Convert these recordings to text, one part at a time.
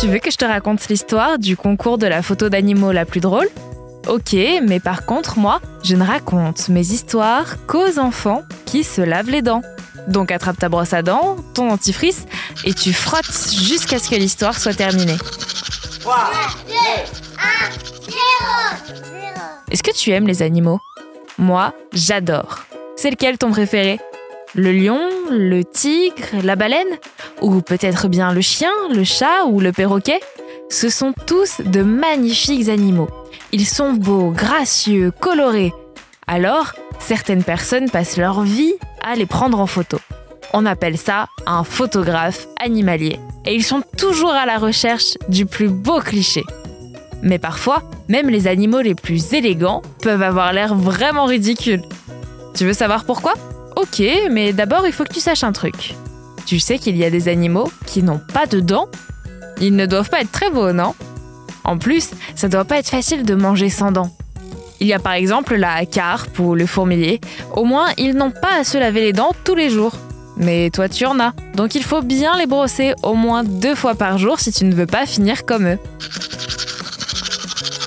Tu veux que je te raconte l'histoire du concours de la photo d'animaux la plus drôle? Ok, mais par contre, moi, je ne raconte mes histoires qu'aux enfants qui se lavent les dents. Donc attrape ta brosse à dents, ton dentifrice, et tu frottes jusqu'à ce que l'histoire soit terminée. 3, 2, 1, 0 Est-ce que tu aimes les animaux? Moi, j'adore. C'est lequel ton préféré? Le lion, le tigre, la baleine? Ou peut-être bien le chien, le chat ou le perroquet? Ce sont tous de magnifiques animaux. Ils sont beaux, gracieux, colorés. Alors, certaines personnes passent leur vie à les prendre en photo. On appelle ça un photographe animalier. Et ils sont toujours à la recherche du plus beau cliché. Mais parfois, même les animaux les plus élégants peuvent avoir l'air vraiment ridicules. Tu veux savoir pourquoi? Ok, mais d'abord il faut que tu saches un truc. Tu sais qu'il y a des animaux qui n'ont pas de dents? Ils ne doivent pas être très beaux, non? En plus, ça doit pas être facile de manger sans dents. Il y a par exemple la carpe ou le fourmilier. Au moins, ils n'ont pas à se laver les dents tous les jours. Mais toi, tu en as. Donc il faut bien les brosser au moins deux fois par jour si tu ne veux pas finir comme eux.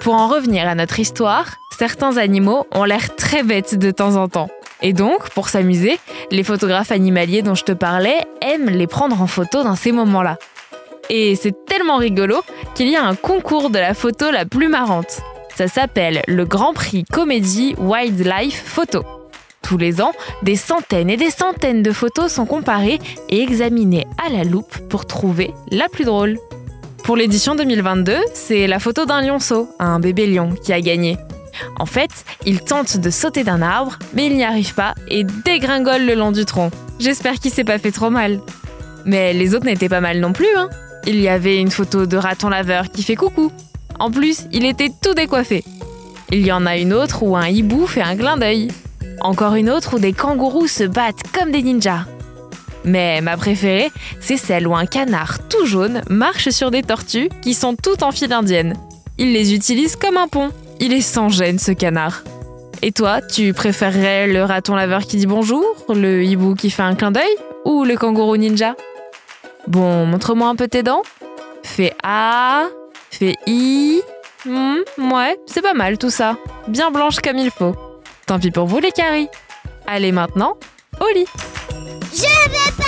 Pour en revenir à notre histoire, certains animaux ont l'air très bêtes de temps en temps. Et donc, pour s'amuser, les photographes animaliers dont je te parlais aiment les prendre en photo dans ces moments-là. Et c'est tellement rigolo qu'il y a un concours de la photo la plus marrante. Ça s'appelle le Grand Prix Comédie Wildlife Photo. Tous les ans, des centaines et des centaines de photos sont comparées et examinées à la loupe pour trouver la plus drôle. Pour l'édition 2022, c'est la photo d'un lionceau, un bébé lion, qui a gagné. En fait, il tente de sauter d'un arbre, mais il n'y arrive pas et dégringole le long du tronc. J'espère qu'il s'est pas fait trop mal. Mais les autres n'étaient pas mal non plus, hein. Il y avait une photo de raton laveur qui fait coucou. En plus, il était tout décoiffé. Il y en a une autre où un hibou fait un clin d'œil. Encore une autre où des kangourous se battent comme des ninjas. Mais ma préférée, c'est celle où un canard tout jaune marche sur des tortues qui sont toutes en file indienne. Il les utilise comme un pont. Il est sans gêne, ce canard. Et toi, tu préférerais le raton laveur qui dit bonjour, le hibou qui fait un clin d'œil ou le kangourou ninja? Bon, montre-moi un peu tes dents. Fais A, fais I. Hmm, ouais, c'est pas mal tout ça. Bien blanche comme il faut. Tant pis pour vous les caries. Allez maintenant, au lit. Je vais pas